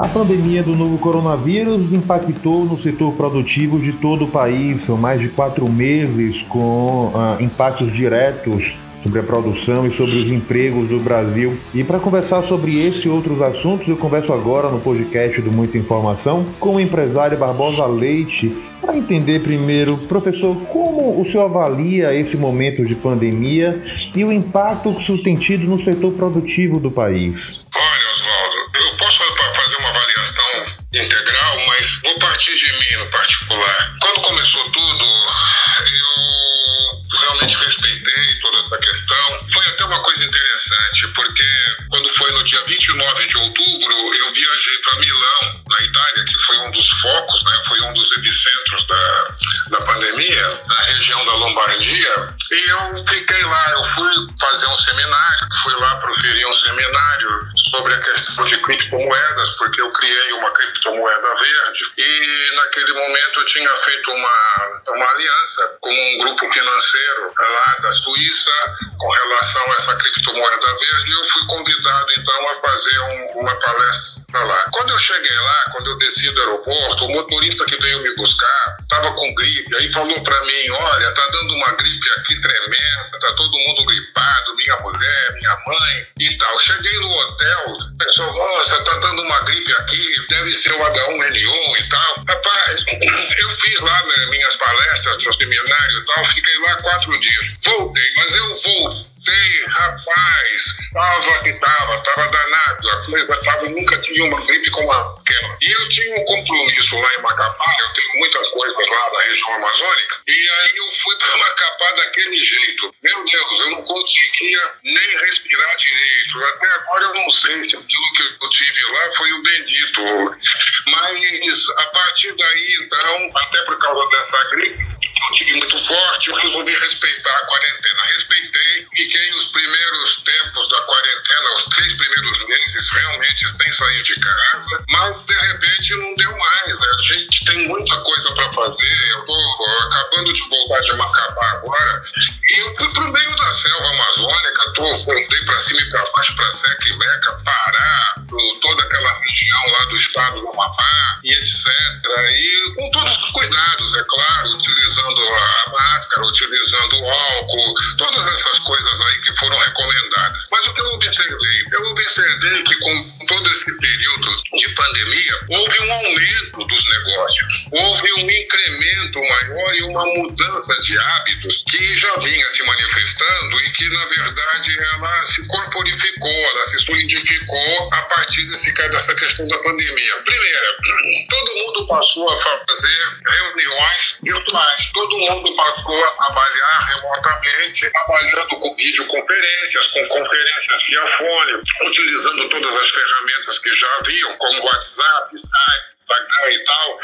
A pandemia do novo coronavírus impactou no setor produtivo de todo o país. São mais de quatro meses com ah, impactos diretos sobre a produção e sobre os empregos do Brasil. E para conversar sobre esse e outros assuntos, eu converso agora no podcast do Muita Informação com o empresário Barbosa Leite. Para entender primeiro, professor, como o senhor avalia esse momento de pandemia e o impacto que isso tem tido no setor produtivo do país? Uma coisa interessante, porque quando foi no dia 29 de outubro, eu viajei para Milão, na Itália, que foi um dos focos, né? Foi um dos epicentros da, da pandemia, na região da Lombardia. E eu fiquei lá, eu fui fazer um seminário, fui lá proferir um seminário sobre a questão de criptomoedas, porque eu criei uma criptomoeda verde e naquele momento eu tinha feito uma, uma aliança com um grupo financeiro lá da Suíça com relação a essa criptomoeda verde e eu fui convidado então a fazer um, uma palestra lá. Quando eu cheguei lá, quando eu desci do aeroporto, o motorista que veio me buscar estava com gripe, aí falou para mim, olha, tá dando uma gripe aqui tremenda, tá todo mundo gripado, minha mulher, minha mãe e tal. Cheguei no hotel, o pessoal, nossa, tá dando uma gripe aqui, deve ser o H1N1 e tal. Rapaz, eu fiz lá né, minhas palestras, meu seminário e tal, fiquei lá quatro dias. Voltei, mas eu Voltei, rapaz, tava que tava, tava danado, a coisa tava, nunca tinha uma gripe como aquela. E eu tinha um compromisso lá em Macapá, eu tenho muitas coisas lá da região amazônica, e aí eu fui para Macapá daquele jeito. Meu Deus, eu não conseguia nem respirar direito. Até agora eu não sei se aquilo que eu tive lá foi o bendito. Mas a partir daí, então, até por causa dessa gripe, tive muito forte, eu resolvi respeitar a quarentena. Respeitei, fiquei os primeiros tempos da quarentena, os três primeiros meses, realmente sem sair de casa, mas de repente não deu mais. A gente tem muita coisa para fazer. Eu tô acabando de voltar de Macapá agora, e eu fui pro meio da selva amazônica, tô, voltei para cima e para baixo, para Seca e Meca, aquela região lá do estado do Amapá e etc. E com todos os cuidados, é claro, utilizando a máscara, utilizando o álcool, todas essas coisas aí que foram recomendadas. Mas o que eu observei? Eu observei que com todo esse período de pandemia, houve um aumento dos negócios, houve um incremento maior e uma mudança de hábitos que já vinha se manifestando e que, na verdade, ela se corporificou, ela se solidificou a partir desse, dessa questão da pandemia. Primeira, todo mundo passou a fazer reuniões virtuais, todo mundo passou a trabalhar remotamente, trabalhando com videoconferências, com conferências via fone, utilizando todas as ferramentas que já haviam, como WhatsApp, Skype, Instagram e tal,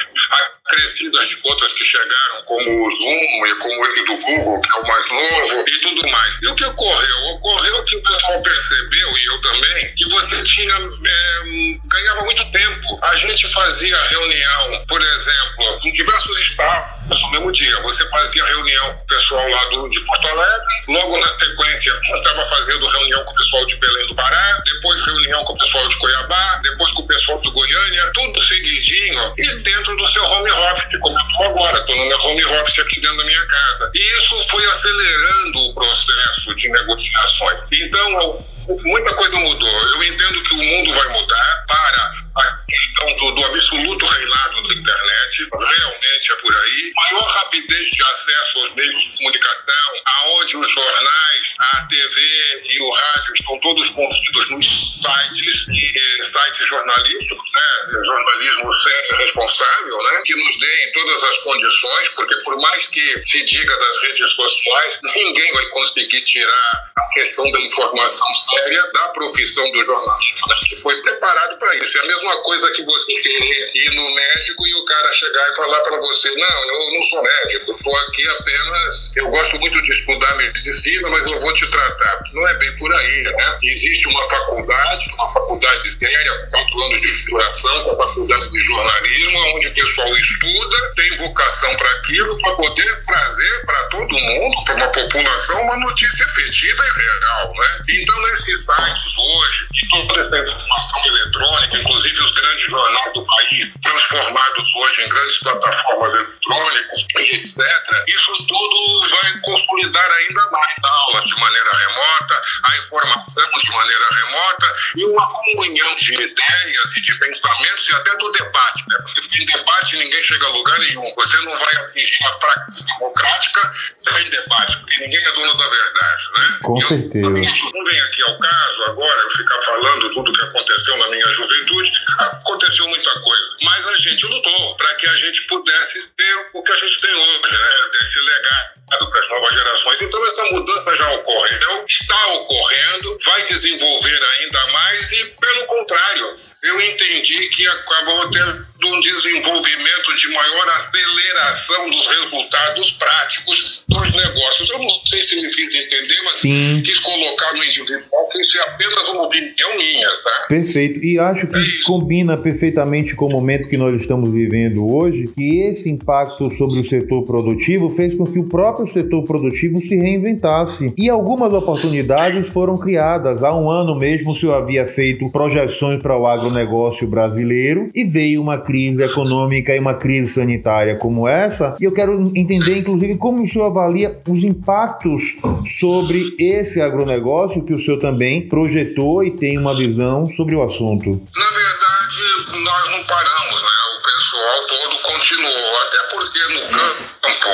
acrescidas de outras que chegaram, como o Zoom e como esse do Google, que é o mais novo, e tudo mais. E o que ocorreu? Ocorreu que o pessoal percebeu, e eu também, que você tinha, é, ganhava muito tempo. A gente fazia reunião, por exemplo, em diversos espaços no mesmo dia. Você fazia reunião com o pessoal lá do, de Porto Alegre, logo na sequência estava fazendo reunião com o pessoal de Belém do Pará, depois reunião com o pessoal de Cuiabá, depois com o pessoal de Goiânia, tudo seguidinho e dentro do seu home office, como eu agora, estou no home office aqui dentro da minha casa. E isso foi acelerando o processo de negociações. Então, muita coisa mudou. Eu entendo que o mundo vai mudar para a questão do, do, absoluto reinado da internet. Realmente é por aí. Maior rapidez de acesso aos meios de comunicação, aonde os TV e o rádio estão todos contidos nos sites e sites jornalísticos, né? Jornalismo sério e responsável, né? Que nos deem todas as condições, porque por mais que se diga das redes sociais, ninguém vai conseguir tirar a questão da informação séria da profissão do jornalismo, né? que foi preparado para isso. É a mesma coisa que você querer ir no médico e o cara chegar e falar para você: não, eu não sou médico, estou aqui apenas. Eu gosto muito de estudar medicina, mas eu vou te Não é bem por aí, né? Existe uma faculdade, uma faculdade séria, com quatro anos de duração, com a faculdade de jornalismo, onde o pessoal estuda, tem vocação para aquilo, para poder trazer para todo mundo, para uma população, uma notícia efetiva e real, né? Então, nesses sites hoje, e toda essa informação eletrônica, inclusive os grandes regional do país, transformados hoje em grandes plataformas eletrônicas e etc., isso tudo vai consolidar ainda mais a aula de maneira remota, a informação de maneira remota e uma comunhão de ideias e de pensamentos e até do debate, né? Porque em debate ninguém chega a lugar nenhum. Você não vai atingir a prática democrática sem debate, porque ninguém é dono da verdade, né? Com eu, certeza. Não vem aqui ao caso agora eu ficar falando tudo que aconteceu na minha juventude. Aconteceu muita coisa, mas a gente lutou para que a gente pudesse ter o que a gente tem hoje, né? Desse legado para as novas gerações. Então, essa mudança já ocorreu, está ocorrendo, vai desenvolver ainda mais e, pelo contrário, eu entendi que acabou tendo um desenvolvimento de maior aceleração dos resultados práticos dos negócios. Eu não sei se me fiz entender, mas Sim. quis colocar no individual que isso é apenas uma opinião minha, tá? Perfeito. E acho que é combina perfeitamente com o momento que nós estamos vivendo hoje, que esse impacto sobre o setor produtivo fez com que o próprio setor produtivo se reinventasse. E algumas oportunidades foram criadas. Há um ano mesmo o senhor havia feito projeções para o agronegócio brasileiro e veio uma crise econômica e uma crise sanitária como essa. E eu quero entender, inclusive, como o senhor avalia os impactos sobre esse agronegócio que o senhor também projetou e tem uma visão sobre o assunto. Na verdade, nós não paramos, né? O pessoal todo continuou, até porque no campo,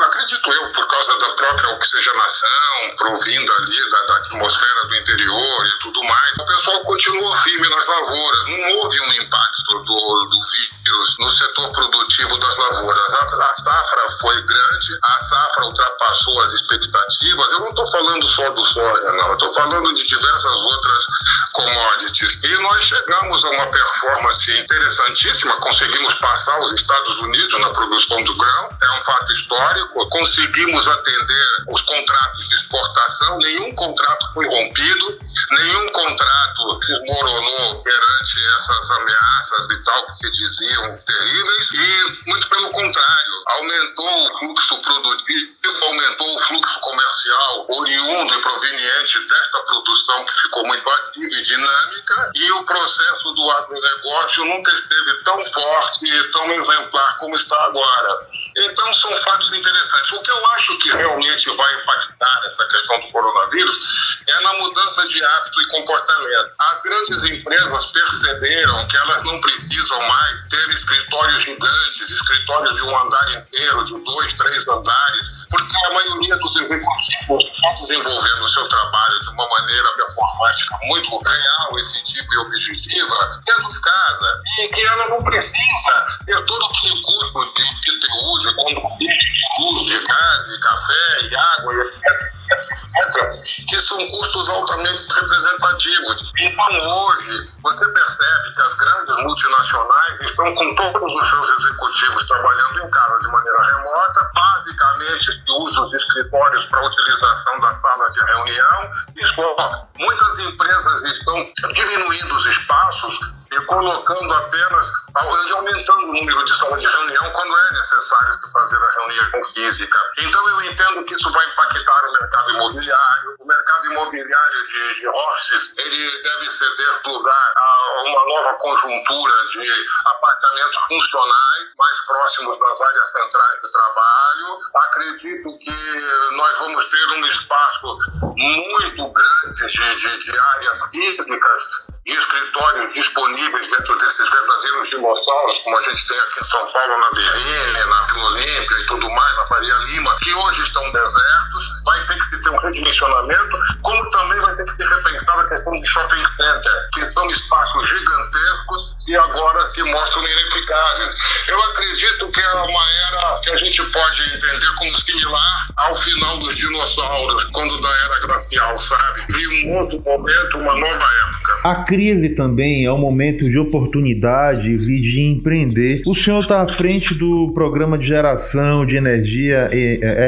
acredito eu, por causa da própria oxigenação, provindo ali da, da atmosfera do interior e tudo mais, o pessoal continuou firme nas lavouras. Não houve um impacto do, do vírus no setor produtivo das lavouras. A, a safra foi grande, a safra ultrapassou as expectativas. Eu não estou falando só do soja, não. Estou falando de diversas outras commodities. E nós chegamos a uma performance interessantíssima, conseguimos passar os Estados Unidos na produção do grão, é um fato histórico. Conseguimos atender os contratos de exportação, nenhum contrato foi rompido, nenhum contrato desmoronou perante essas ameaças e tal que se diziam terríveis, e muito pelo contrário, aumentou o fluxo produtivo, aumentou o fluxo comercial oriundo e proveniente desta produção que ficou muito ativa e dinâmica, e o processo do agronegócio nunca esteve tão forte e tão exemplar como está agora. Então, são fatos interessantes. O que eu acho que realmente vai impactar essa questão do coronavírus é na mudança de hábito e comportamento. As grandes empresas perceberam que elas não precisam mais ter escritórios gigantes, escritórios de um andar inteiro, de dois, três andares, porque a maioria dos executivos está desenvolvendo o seu trabalho de uma maneira performática muito real, efetiva e objetiva dentro de casa. E que ela não precisa ter todo aquele custo de IPTU, de condomínio, de luz, de gás, de café e água, etc etc., que são custos altamente representativos. Então, hoje, você percebe que as grandes multinacionais estão com todos os seus executivos trabalhando em casa de maneira remota, basicamente se usa os escritórios para utilização da sala de reunião e só. Muitas empresas estão diminuindo os espaços e colocando apenas, aumentando o número de salas de reunião quando é necessário fazer a reunião física. Então eu entendo que isso vai impactar o mercado imobiliário. O mercado imobiliário de, de horses, ele deve ceder lugar a uma nova conjuntura de apartamentos funcionais mais próximos das áreas centrais de trabalho. Acredito que nós vamos ter um espaço muito grande de, de, de áreas físicas e escritórios disponíveis dentro desses verdadeiros como a gente tem aqui em São Paulo, na Berrine, na Vila Olímpia e tudo mais, na Faria Lima, que hoje estão desertos, vai ter que se ter um redimensionamento, como também vai ter que ser repensada a questão de shopping center, que são espaços gigantescos e agora se mostram ineficazes. Eu acredito que é uma era que a gente pode entender como similar ao final dos dinossauros, quando da era glacial, sabe? Vi um outro momento, uma nova época. A crise também é um momento de oportunidades e de empreender. O senhor está à frente do programa de geração de energia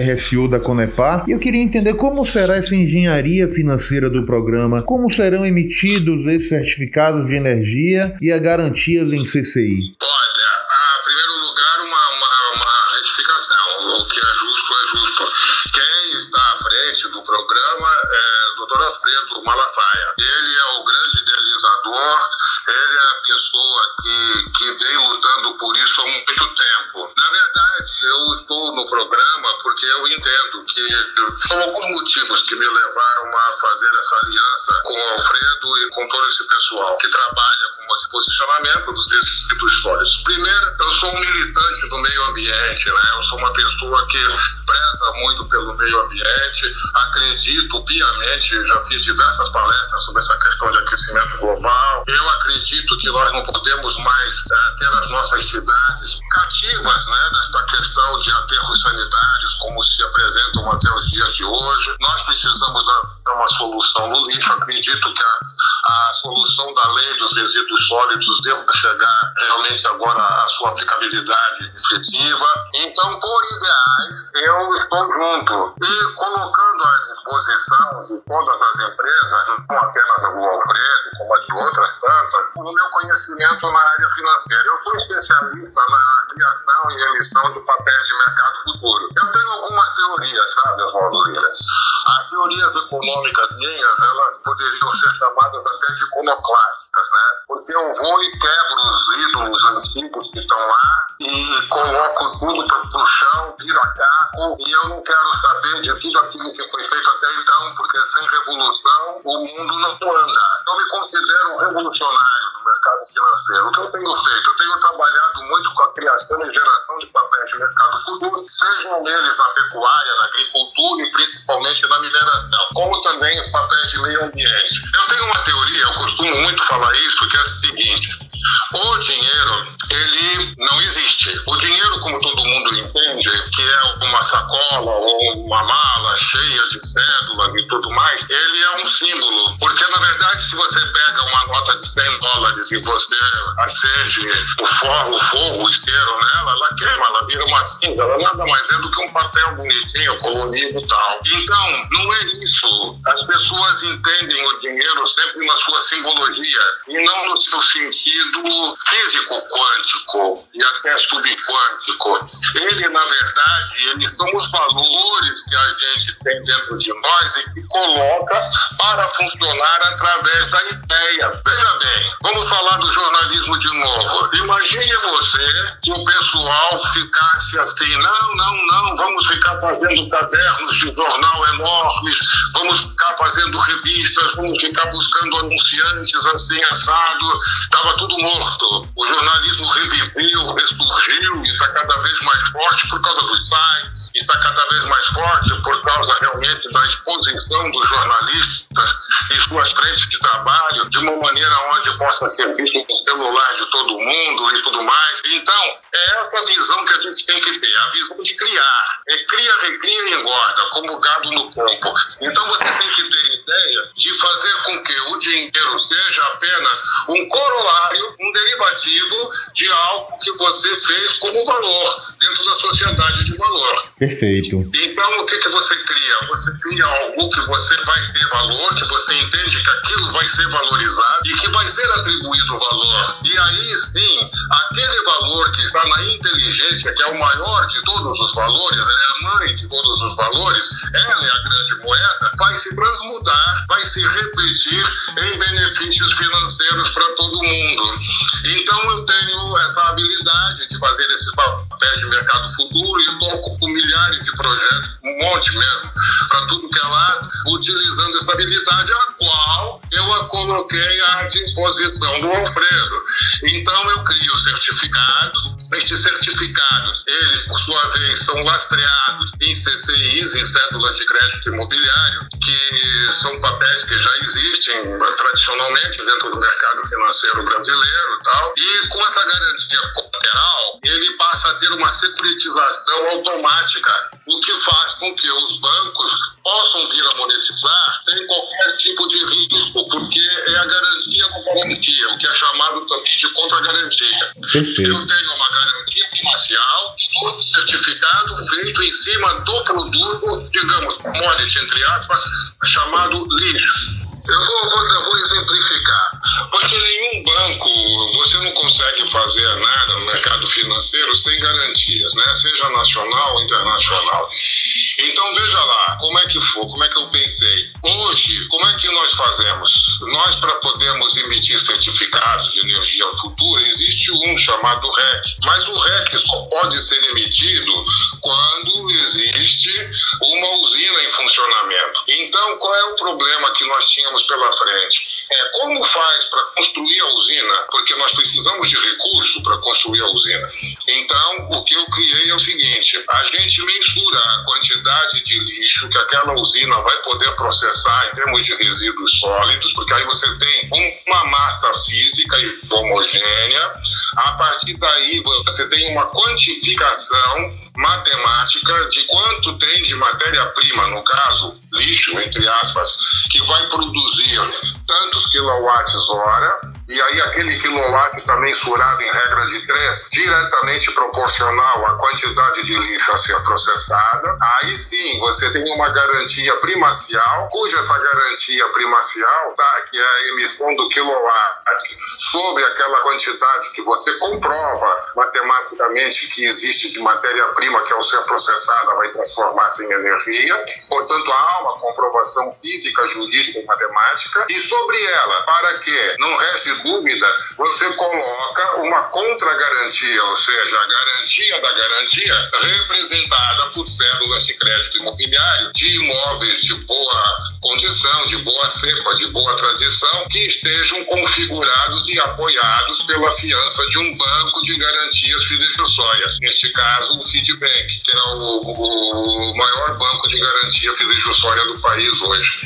RSU da Conepar e eu queria entender como será essa engenharia financeira do programa, como serão emitidos esses certificados de energia e a garantia em CCI. Olha, a primeiro lugar, uma, uma, uma retificação. O que é justo é justo. Está à frente do programa é o Dr. Alfredo Malafaia. Ele é o grande ele é a pessoa que, que vem lutando por isso há muito tempo. Na verdade, eu estou no programa porque eu entendo que são alguns motivos que me levaram a fazer essa aliança com o Alfredo e com todo esse pessoal que trabalha com esse posicionamento dos sólidos. Primeiro, eu sou um militante do meio ambiente, né? Eu sou uma pessoa que preza muito pelo meio ambiente, acredito piamente, já fiz diversas palestras sobre essa questão de aquecimento global. Eu acredito que nós não podemos mais é, ter as nossas cidades cativas, né, desta questão de aterros sanitários, como se apresentam até os dias de hoje. Nós precisamos dar uma solução no lixo. Acredito que a, a solução da lei dos resíduos sólidos deva chegar realmente agora à sua aplicabilidade efetiva. Então, por ideais, eu estou junto. E colocando à disposição de todas as empresas, não apenas a do Alfredo, como a de outras tantas, o meu conhecimento na área financeira. Eu sou especialista na criação e emissão de papéis de mercado futuro. Eu tenho algumas teorias, sabe, Oswaldo Lira? As teorias econômicas minhas, elas poderiam ser chamadas até de iconoclásticas, né? Porque eu vou e quebro os ídolos antigos que estão lá e coloco tudo para o chão, viro a caco, e eu não quero saber de tudo aquilo que foi feito até então, porque sem revolução o mundo não anda. Eu me considero um revolucionário do mercado financeiro. O que eu tenho feito? Eu tenho trabalhado muito com a criação e geração de papéis de mercado futuro, sejam eles na pecuária, na agricultura e principalmente na mineração, como também os papéis de meio ambiente. Eu tenho uma teoria, eu costumo muito falar isso, que é a seguinte: o dinheiro, ele não existe. O dinheiro, como todo mundo entende, que é uma sacola ou uma mala cheia de cédulas e tudo mais, ele é um símbolo. Porque, na verdade, se você pega uma nota de 100 dólares e você acende o forro, o forro, o isqueiro nela, ela queima, ela vira uma cinza. Ela nada mais é do que um papel bonitinho, colorido e tal. Então, não é isso. As pessoas entendem o dinheiro sempre na sua simbologia e não no seu sentido físico quântico e até subquântico. Ele, na verdade, eles são os valores que a gente tem dentro de nós e que coloca para funcionar através da ideia. Veja bem, vamos falar do jornalismo de novo. Imagine você que o pessoal ficasse assim, não, não, não, vamos ficar fazendo cadernos de jornal enormes, vamos ficar fazendo revistas, vamos ficar buscando anunciantes assim, assado. Estava tudo morto. O jornalismo reviveu, ressurgiu e está cada vez mais forte por causa dos sites está cada vez mais forte por causa realmente da exposição dos jornalistas e suas frentes de trabalho de uma maneira onde possa ser visto no celular de todo mundo e tudo mais. Então, é essa visão que a gente tem que ter, a visão de criar. É cria, recria e engorda, como gado no campo. Então você tem que ter ideia de fazer com que o dinheiro seja apenas um corolário, um derivativo de algo que você fez como valor dentro da sociedade de valor. Perfeito. Então, o que, que você cria? Você cria algo que você vai ter valor, que você entende que aquilo vai ser valorizado e que vai ser atribuído valor. E aí sim, aquele valor que está na inteligência, que é o maior de todos os valores, é a mãe de todos os valores, ela é a grande moeda, vai se transmudar, vai se refletir em benefícios financeiros para todo mundo. Então, eu tenho essa habilidade de fazer esse papéis de mercado futuro e toco com milhares de projetos, um monte mesmo, para tudo que é lado, utilizando essa habilidade a qual eu a coloquei à disposição do Alfredo. Então eu crio certificados, estes certificados, eles por sua vez são lastreados em CCIs, em cédulas de crédito imobiliário, que são papéis que já existem tradicionalmente dentro do mercado financeiro brasileiro e tal, e com essa garantia colateral, ele passa a ter uma securitização automática, o que faz com que os bancos possam vir a monetizar sem qualquer tipo de risco, porque é a garantia com garantia, o que é chamado também de contra-garantia. Eu tenho uma garantia primacial do certificado feito em cima do produto, digamos, commodity, entre aspas, chamado lixo. Eu vou, vou, vou exemplificar. Porque nenhum banco, você não consegue fazer nada no mercado financeiro sem garantias, né? seja nacional ou internacional. Então veja lá, como é que foi, como é que eu pensei. Hoje, como é que nós fazemos? Nós, para podermos emitir certificados de energia futura, existe um chamado REC, mas o REC só pode ser emitido quando existe uma usina em funcionamento. Então, qual é o problema que nós tínhamos pela frente? É como faz para construir a usina? Porque nós precisamos de recurso para construir a usina. Então, o que eu criei é o seguinte: a gente mensura a quantidade de lixo que aquela usina vai poder processar em termos de resíduos sólidos, porque aí você tem uma massa física e homogênea. A partir daí, você tem uma quantificação matemática de quanto tem de matéria-prima, no caso, lixo, entre aspas, que vai produzir tantos quilowatts-hora e aí aquele quilowatt está mensurado em regra de 3, diretamente proporcional à quantidade de lixo a ser processada. Aí sim, você tem uma garantia primacial, cuja essa garantia primacial, tá, que é a emissão do quilowatt sobre aquela quantidade que você comprova matematicamente que existe de matéria-prima que ao ser processada vai transformar-se em energia. Portanto, há uma comprovação física, jurídica e matemática. E sobre ela, para que não reste dúvida, você coloca uma contragarantia, ou seja, a garantia da garantia representada por cédulas de crédito imobiliário de imóveis de boa condição, de boa cepa, de boa tradição, que estejam configurados e apoiados pela fiança de um banco de garantias fidejussórias. Neste caso, o Fidbank, que é o, o maior banco de garantia fidejussória do país hoje.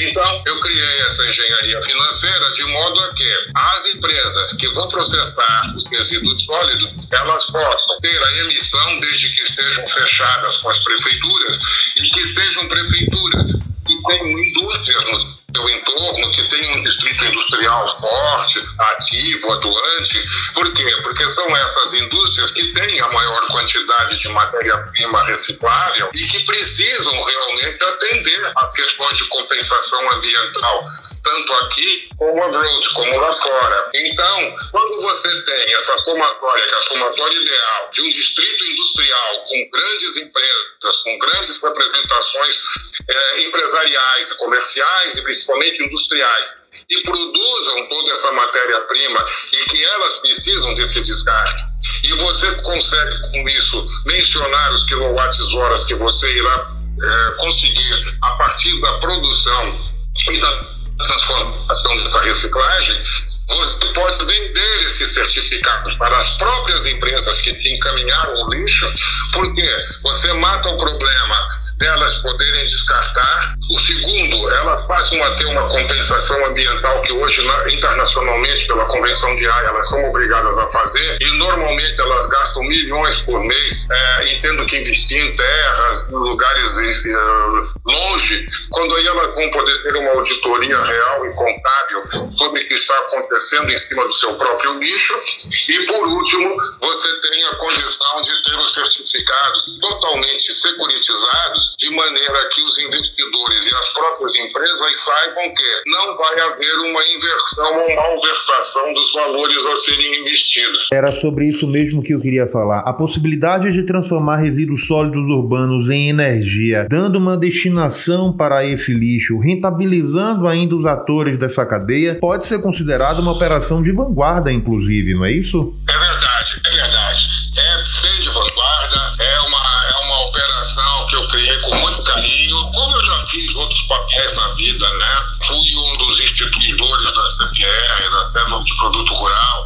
Então, eu criei essa engenharia financeira de modo a que as empresas que vão processar os resíduos sólidos, elas possam ter a emissão desde que estejam fechadas com as prefeituras e que sejam prefeituras que tenham indústrias no seu entorno, que tem um distrito industrial forte, ativo, atuante. Por quê? Porque são essas indústrias que têm a maior quantidade de matéria-prima reciclável e que precisam realmente atender às questões de compensação ambiental, tanto aqui como abroad, como lá fora. Então, quando você tem essa somatória, que é a somatória ideal, de um distrito industrial com grandes empresas, com grandes representações é, empresariais e comerciais e principalmente industriais, que produzam toda essa matéria-prima e que elas precisam desse desgaste. E você consegue com isso mencionar os quilowatts-horas que você irá é, conseguir a partir da produção e da transformação dessa reciclagem, você pode vender esses certificados para as próprias empresas que te encaminharam o lixo, porque você mata o problema delas poderem descartar. O segundo, elas passam a ter uma compensação ambiental que hoje, internacionalmente, pela Convenção de Haia, elas são obrigadas a fazer e normalmente elas gastam milhões por mês é, e tendo que investir em terras, lugares longe, quando aí elas vão poder ter uma auditoria real e contábil sobre o que está acontecendo em cima do seu próprio lixo. E por último, você tem a condição de ter os certificados totalmente securitizados de maneira que os investidores e as próprias empresas saibam que não vai haver uma inversão ou malversação dos valores a serem investidos. Era sobre isso mesmo que eu queria falar. A possibilidade de transformar resíduos sólidos urbanos em energia, dando uma destinação para esse lixo, rentabilizando ainda os atores dessa cadeia, pode ser considerada uma operação de vanguarda, inclusive, não é isso? É vida, né? Fui um dos instituidores da CPR, da Cédula de Produto Rural.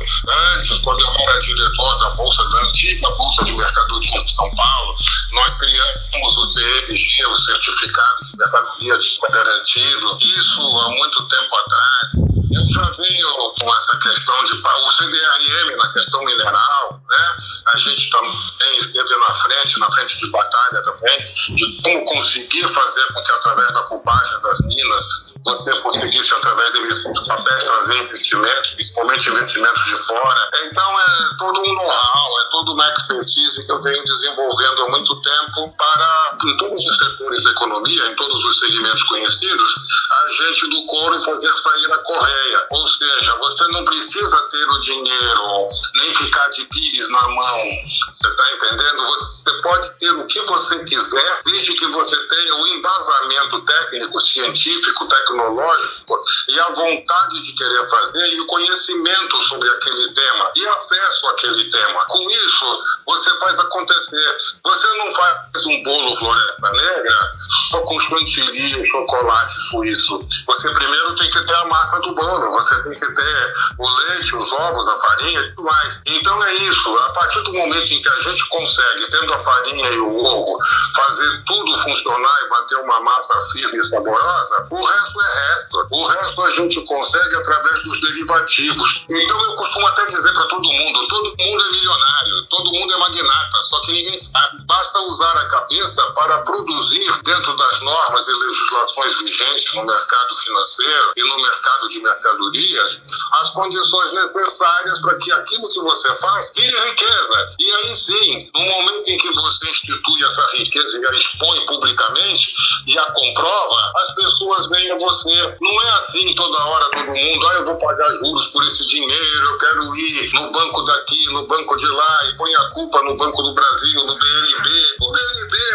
Antes, quando eu era diretor da Bolsa, da antiga Bolsa de Mercadoria de São Paulo, nós criamos o CMG, o Certificado de Mercadoria Garantido. Isso há muito tempo atrás. Eu já venho com essa questão de o CDRM na questão mineral, né? A gente também esteve na frente, na frente de batalha também, de como conseguir fazer com que através da cubagem das minas você conseguisse, através de papéis, trazer investimentos, principalmente investimentos de fora. Então, é todo um know-how, é toda uma expertise que eu venho desenvolvendo há muito tempo para, em todos os setores da economia, em todos os segmentos conhecidos, a gente do couro fazer sair a correia. Ou seja, você não precisa ter o dinheiro, nem ficar de na mão. Você está entendendo? Você pode ter o que você quiser, desde que você tenha o embasamento técnico, científico, tecnológico e a vontade de querer fazer e o conhecimento sobre aquele tema e acesso àquele tema. Com isso, você faz acontecer. Você não faz um bolo floresta negra com chantilly, chocolate suíço. Você primeiro tem que ter a massa do bolo, você tem que ter o leite, os ovos, a farinha e tudo mais. Então é isso. A partir do momento em que a gente consegue, tendo a farinha e o ovo, fazer tudo funcionar e bater uma massa firme e saborosa, o resto é resto. O resto a gente consegue através dos derivativos. Então eu costumo até dizer para todo mundo: todo mundo é milionário, todo mundo é magnata, só que ninguém sabe. Basta usar a cabeça para produzir dentro das normas e legislações vigentes no mercado financeiro e no mercado de mercadorias as condições necessárias para que aquilo que você faz vire riqueza. E aí sim, no momento em que você institui essa riqueza e a expõe publicamente e a comprova, as pessoas veem você. Não é assim toda hora todo mundo, ah, eu vou pagar juros por esse dinheiro, eu quero ir no banco daqui, no banco de lá e põe a culpa no Banco do Brasil, no BNB.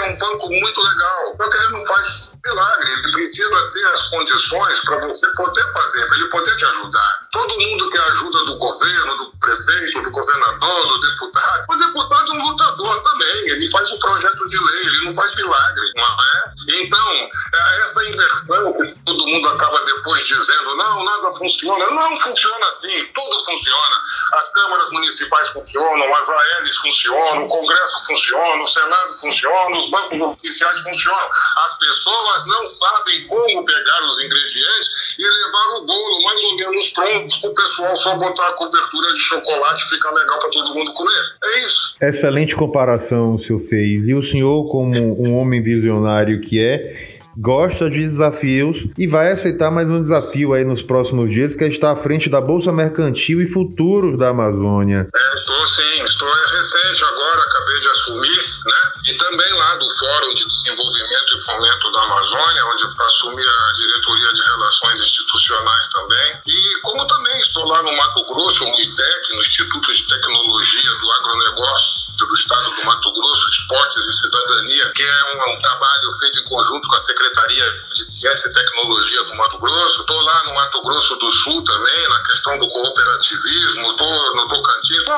Um banco muito legal, só que ele não faz milagre. Ele precisa ter as condições para você poder fazer, para ele poder te ajudar. Todo mundo que ajuda do governo, do prefeito, do governador, do deputado, o deputado é um lutador também. Ele faz um projeto de lei, ele não faz milagre, não é? Então, é essa inversão que todo mundo acaba depois dizendo, não, nada funciona. Não funciona assim, tudo funciona. As câmaras municipais funcionam, as ALs funcionam, o Congresso funciona, o Senado funciona, os bancos oficiais funcionam. As pessoas não sabem como pegar os ingredientes e levar o bolo mais ou menos pronto para o pessoal só botar a cobertura de chocolate e ficar legal para todo mundo comer. É isso. Excelente comparação o senhor fez. E o senhor, como um homem visionário que é, gosta de desafios e vai aceitar mais um desafio aí nos próximos dias, que é estar à frente da Bolsa Mercantil e Futuros da Amazônia. É, estou sim, estou recente agora, acabei de assumir, né? E também lá do Fórum de Desenvolvimento e Fomento da Amazônia, onde assumi a diretoria de relações institucionais também. E como também estou lá no Mato Grosso, no ITEC, no Instituto de Tecnologia do Agronegócio do Estado do Mato Grosso, Esportes e Cidadania, que é um, um trabalho feito em conjunto com a Secretaria de Ciência e Tecnologia do Mato Grosso. Estou lá no Mato Grosso do Sul também, na questão do cooperativismo, estou no Tocantins, estou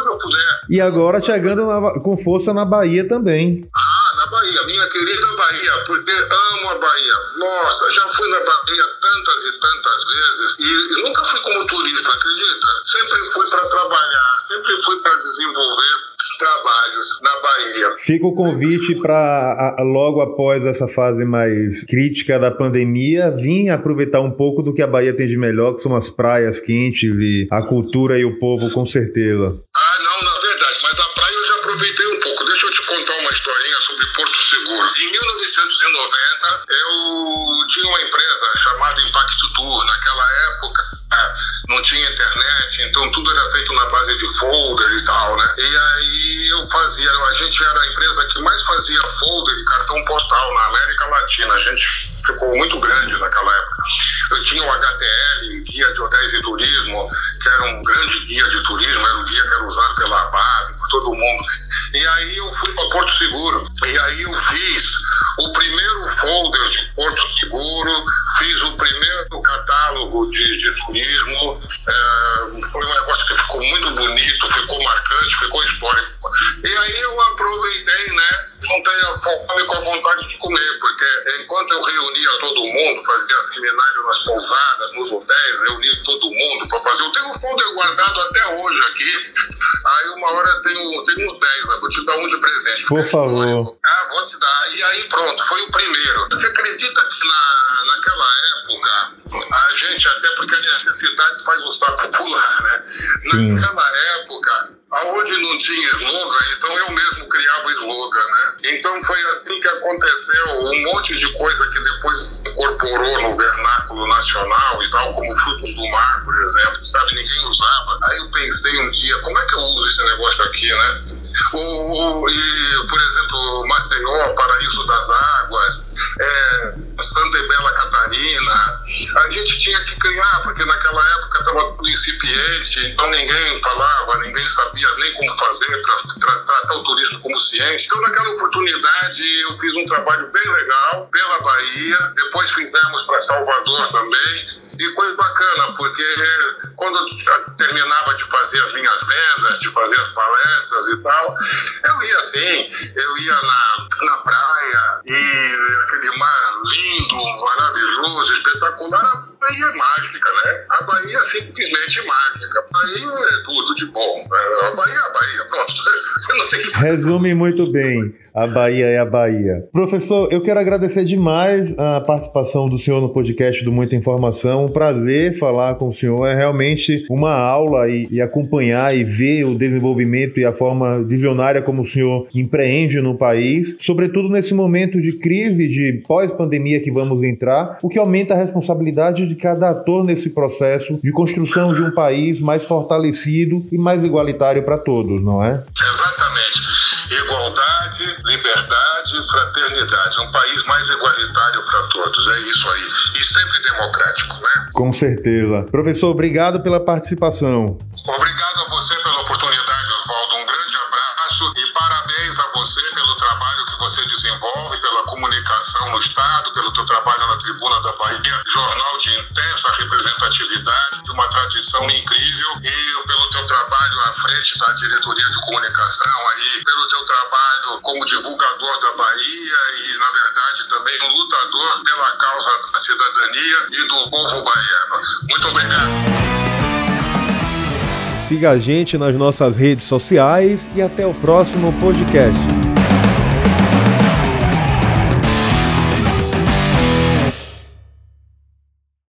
onde eu puder. E agora chegando na, com força na Bahia também. Ah, na Bahia, minha querida Bahia, porque amo a Bahia. Nossa, já fui na Bahia tantas e tantas vezes e nunca fui como turista, acredita? Sempre fui para trabalhar, sempre fui para desenvolver trabalhos na Bahia. Fica o convite para, logo após essa fase mais crítica da pandemia, vir aproveitar um pouco do que a Bahia tem de melhor, que são as praias quentes e a cultura e o povo, com certeza. Porto Seguro. Em 1990, eu tinha uma empresa chamada Impacto Tour. Naquela época, não tinha internet, então tudo era feito na base de folder e tal, né? E aí eu fazia, a gente era a empresa que mais fazia folder de cartão postal na América Latina. A gente ficou muito grande ficou histórico. E aí eu aproveitei, né? Juntei a fome com a vontade de comer, porque enquanto eu reunia todo mundo, fazia seminário nas pousadas, nos hotéis, reunia todo mundo para fazer. Eu tenho um folder guardado até hoje aqui. Aí uma hora tenho, tenho uns 10, né? vou te dar um de presente. Por favor. Ah, vou te dar. E aí pronto, foi o primeiro. Você acredita que na, na naquela época, gente, até porque a necessidade faz o sapo pular, né? Sim. Naquela época, aonde não tinha slogan, então eu mesmo criava slogan, né? Então foi assim que aconteceu um monte de coisa que depois incorporou no vernáculo nacional e tal, como frutos do mar, por exemplo, sabe? Ninguém usava. Aí eu pensei um dia, como é que eu uso esse negócio aqui, né? O, o, e, por exemplo, Maceió, Paraíso das Águas, é, Santa e Bela Catarina. A gente tinha que criar, porque naquela época estava tudo incipiente, então ninguém falava, ninguém sabia nem como fazer para tra tratar o turismo como ciência. Então, naquela oportunidade, eu fiz um trabalho bem legal pela Bahia, depois fizemos para Salvador também. E foi bacana, porque quando eu terminava de fazer as minhas vendas, de fazer as palestras e tal, eu ia assim, eu ia na, na praia e aquele mar lindo, maravilhoso, espetacular Bahia é mágica, né? A Bahia é simplesmente mágica. A Bahia é tudo de bom. A Bahia é a Bahia, pronto. Você não tem que... Resume muito bem. A Bahia é a Bahia. Professor, eu quero agradecer demais a participação do senhor no podcast do Muita Informação. Um prazer falar com o senhor. É realmente uma aula e, e acompanhar e ver o desenvolvimento e a forma visionária como o senhor empreende no país, sobretudo nesse momento de crise, de pós-pandemia que vamos entrar, o que aumenta a responsabilidade de cada ator nesse processo de construção de um país mais fortalecido e mais igualitário para todos, não é? Exatamente. Igualdade, liberdade, fraternidade. Um país mais igualitário para todos. É isso aí. E sempre democrático, né? Com certeza. Professor, obrigado pela participação. Obrigado a você pela oportunidade, Oswaldo. Um grande abraço e parabéns a você pelo trabalho que você desenvolve, pela comunicação no Estado, pelo teu trabalho na Tribuna da Bahia, jornal de intensa representatividade, de uma tradição incrível e pelo teu trabalho à frente da diretoria de comunicação aí, pelo teu trabalho como divulgador da Bahia e, na verdade, também um lutador pela causa da cidadania e do povo baiano. Muito obrigado. Siga a gente nas nossas redes sociais e até o próximo podcast.